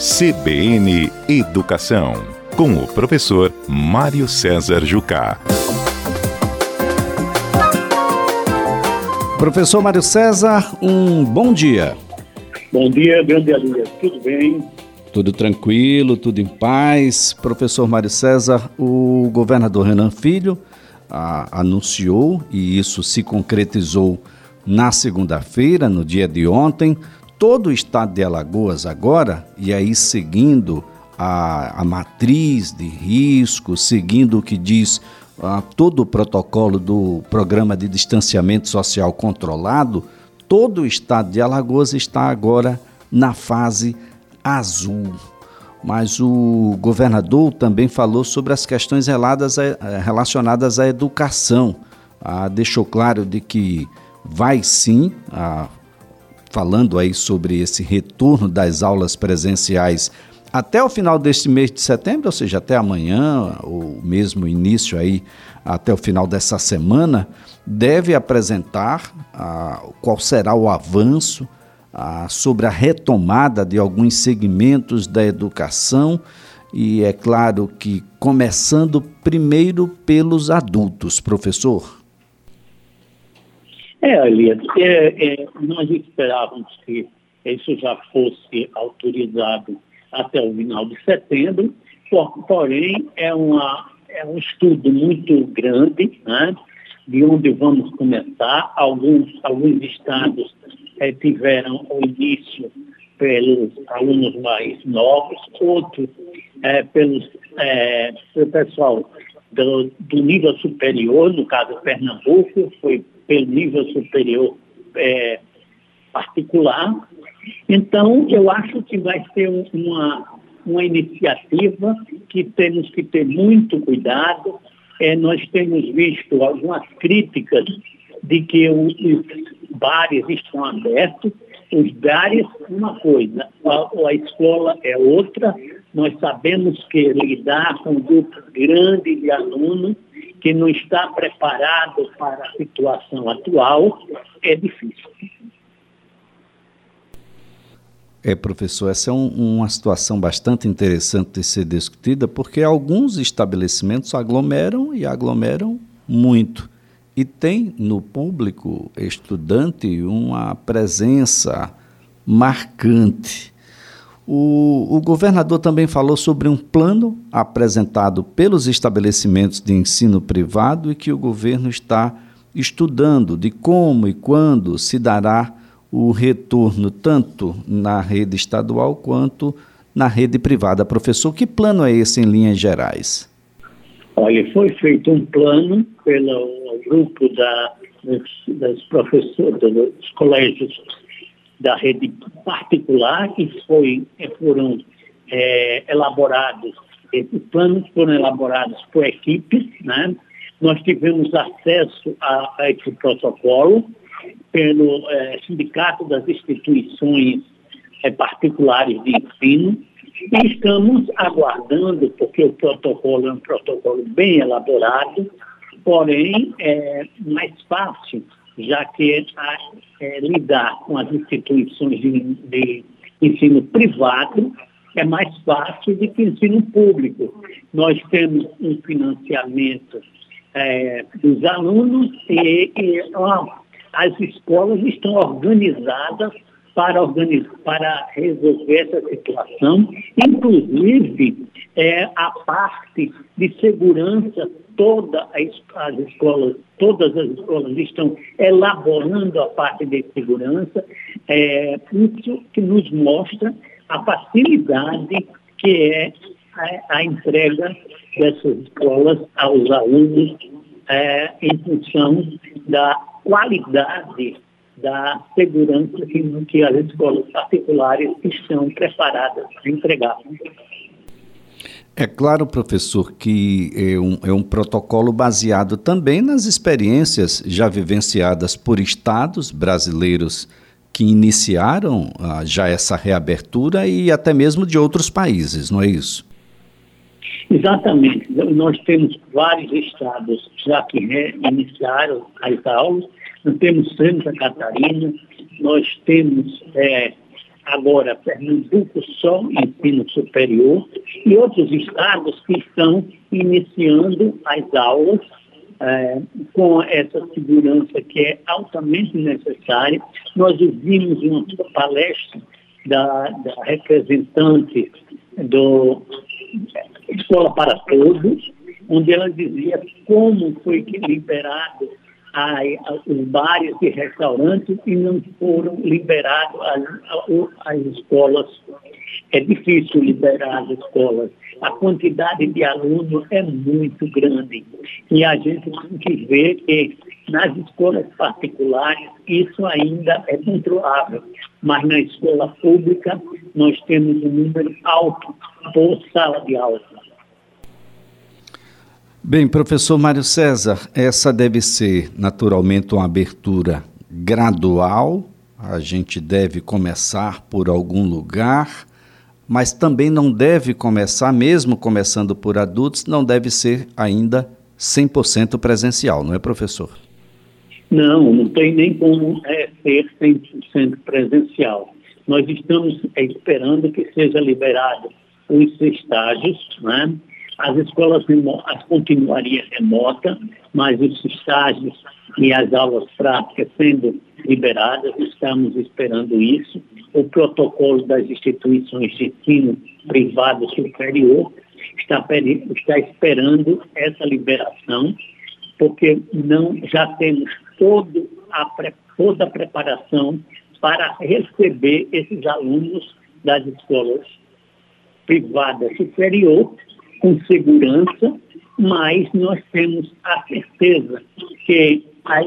CBN Educação, com o professor Mário César Jucá. Professor Mário César, um bom dia. Bom dia, grande Elias. Tudo bem? Tudo tranquilo, tudo em paz. Professor Mário César, o governador Renan Filho a, anunciou, e isso se concretizou na segunda-feira, no dia de ontem, todo o estado de Alagoas agora, e aí seguindo a, a matriz de risco, seguindo o que diz todo o protocolo do programa de distanciamento social controlado, todo o estado de Alagoas está agora na fase azul. Mas o governador também falou sobre as questões relacionadas à educação. Ah, deixou claro de que vai sim, ah, falando aí sobre esse retorno das aulas presenciais até o final deste mês de setembro, ou seja, até amanhã, ou mesmo início aí, até o final dessa semana, deve apresentar ah, qual será o avanço ah, sobre a retomada de alguns segmentos da educação e é claro que começando primeiro pelos adultos, professor. É, Elias, é, é, nós esperávamos que isso já fosse autorizado até o final de setembro, porém é, uma, é um estudo muito grande, né, de onde vamos começar. Alguns, alguns estados é, tiveram o início pelos alunos mais novos, outros é, pelos, é, pelo pessoal do, do, nível superior, no caso Pernambuco, foi pelo nível superior é, particular, então, eu acho que vai ser uma, uma iniciativa que temos que ter muito cuidado. É, nós temos visto algumas críticas de que os bares estão abertos. Os bares, uma coisa, a, a escola é outra. Nós sabemos que lidar com um grupo grande de alunos que não está preparado para a situação atual é difícil. É, professor, essa é um, uma situação bastante interessante de ser discutida, porque alguns estabelecimentos aglomeram e aglomeram muito. E tem no público estudante uma presença marcante. O, o governador também falou sobre um plano apresentado pelos estabelecimentos de ensino privado e que o governo está estudando de como e quando se dará o retorno tanto na rede estadual quanto na rede privada. Professor, que plano é esse em linhas gerais? Olha, foi feito um plano pelo grupo da, das professoras dos colégios da rede particular e foi, foram é, elaborados, esses planos foram elaborados por equipes, né? Nós tivemos acesso a, a esse protocolo, pelo é, Sindicato das Instituições é, Particulares de Ensino e estamos aguardando, porque o protocolo é um protocolo bem elaborado, porém é mais fácil, já que é, lidar com as instituições de, de ensino privado é mais fácil do que ensino público. Nós temos um financiamento é, dos alunos e, e uma as escolas estão organizadas para, organizar, para resolver essa situação, inclusive é, a parte de segurança, toda as escolas, todas as escolas estão elaborando a parte de segurança, é, isso que nos mostra a facilidade que é a, a entrega dessas escolas aos alunos é, em função da qualidade da segurança que, que as escolas particulares estão preparadas para entregar. É claro, professor, que é um, é um, protocolo baseado também nas experiências já vivenciadas por estados brasileiros que iniciaram ah, já essa reabertura e até mesmo de outros países, não é isso? Exatamente. Nós temos vários estados já que reiniciaram as aulas. Nós temos Santa Catarina, nós temos é, agora Pernambuco só ensino superior e outros estados que estão iniciando as aulas é, com essa segurança que é altamente necessária. Nós ouvimos uma palestra da, da representante do Escola para Todos, onde ela dizia como foi que liberado os bares e restaurantes e não foram liberados as, as escolas. É difícil liberar as escolas. A quantidade de alunos é muito grande. E a gente tem que ver que nas escolas particulares isso ainda é controlável. Mas na escola pública nós temos um número alto por sala de aula. Bem, professor Mário César, essa deve ser naturalmente uma abertura gradual. A gente deve começar por algum lugar, mas também não deve começar, mesmo começando por adultos, não deve ser ainda 100% presencial, não é, professor? Não, não tem nem como é, ser 100% presencial. Nós estamos esperando que seja liberado os estágios, né? As escolas as continuariam remotas, mas os estágios e as aulas práticas sendo liberadas, estamos esperando isso. O protocolo das instituições de ensino privado superior está, está esperando essa liberação, porque não já temos todo a, toda a preparação para receber esses alunos das escolas privadas superior com segurança, mas nós temos a certeza que as,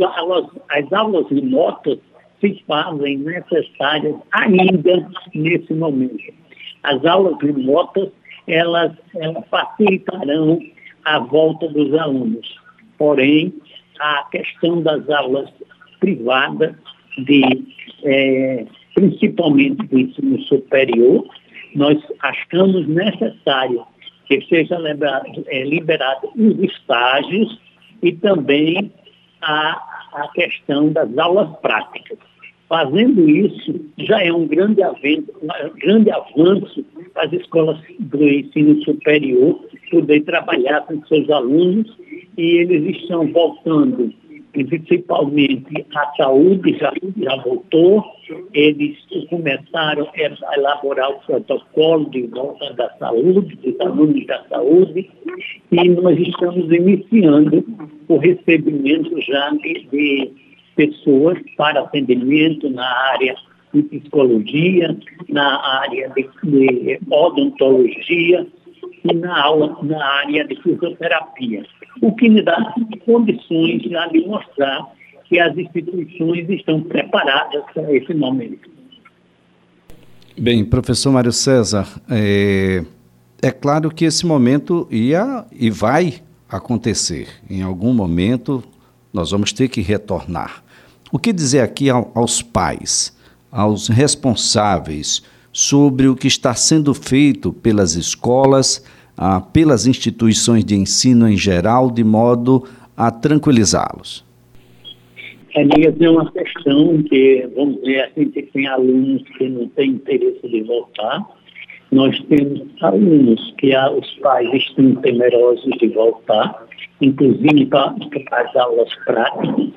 aulas, as aulas remotas se fazem necessárias ainda nesse momento. As aulas remotas, elas, elas facilitarão a volta dos alunos. Porém, a questão das aulas privadas, de, é, principalmente do ensino superior, nós achamos necessário que seja liberado, é, liberado os estágios e também a, a questão das aulas práticas. Fazendo isso, já é um grande, avento, um grande avanço para as escolas do ensino superior poder trabalhar com seus alunos e eles estão voltando principalmente a saúde já, já voltou, eles começaram a elaborar o protocolo de volta da saúde, dos alunos da saúde, e nós estamos iniciando o recebimento já de, de pessoas para atendimento na área de psicologia, na área de, de odontologia e na, aula, na área de fisioterapia o que me dá condições de mostrar que as instituições estão preparadas para esse momento. Bem, professor Mário César, é, é claro que esse momento ia e vai acontecer. Em algum momento nós vamos ter que retornar. O que dizer aqui ao, aos pais, aos responsáveis sobre o que está sendo feito pelas escolas ah, pelas instituições de ensino em geral, de modo a tranquilizá-los? Elias, é uma questão que, vamos dizer assim, que tem alunos que não têm interesse de voltar. Nós temos alunos que os pais estão temerosos de voltar, inclusive para, para as aulas práticas,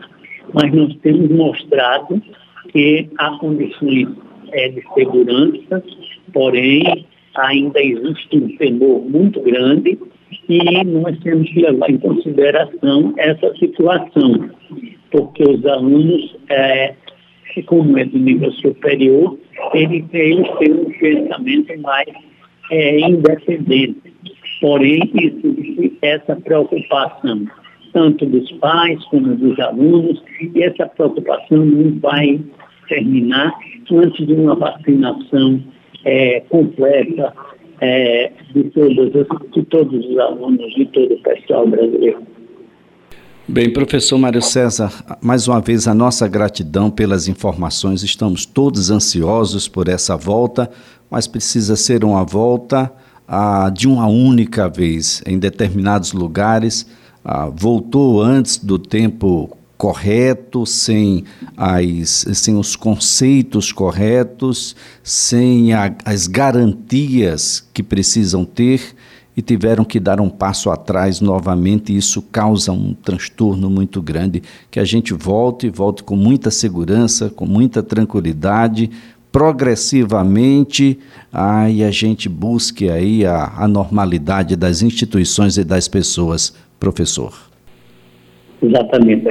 mas nós temos mostrado que há condições é, de segurança, porém ainda existe um temor muito grande e nós temos que levar em consideração essa situação, porque os alunos, é, como é do nível superior, eles, têm um pensamento mais é, independente. Porém, existe essa preocupação, tanto dos pais como dos alunos, e essa preocupação não vai terminar antes de uma vacinação é, completa é, de, todos, de todos os alunos, de todo o pessoal brasileiro. Bem, professor Mário César, mais uma vez a nossa gratidão pelas informações. Estamos todos ansiosos por essa volta, mas precisa ser uma volta ah, de uma única vez em determinados lugares. Ah, voltou antes do tempo correto, sem, as, sem os conceitos corretos, sem a, as garantias que precisam ter e tiveram que dar um passo atrás novamente, e isso causa um transtorno muito grande. Que a gente volte, volte com muita segurança, com muita tranquilidade, progressivamente, aí a gente busque aí a, a normalidade das instituições e das pessoas, professor. Exatamente.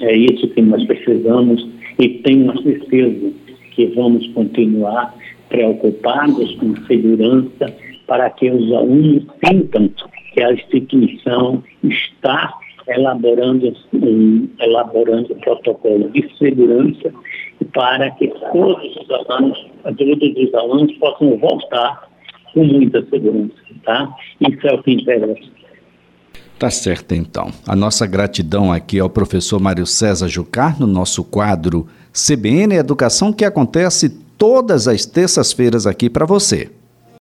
É isso que nós precisamos e tenho a certeza que vamos continuar preocupados com segurança para que os alunos sintam que a instituição está elaborando um, elaborando protocolo de segurança para que todos os alunos, todos os alunos possam voltar com muita segurança, tá? Isso é o que interessa. Tá certo, então. A nossa gratidão aqui ao professor Mário César Jucar no nosso quadro CBN Educação, que acontece todas as terças-feiras aqui para você.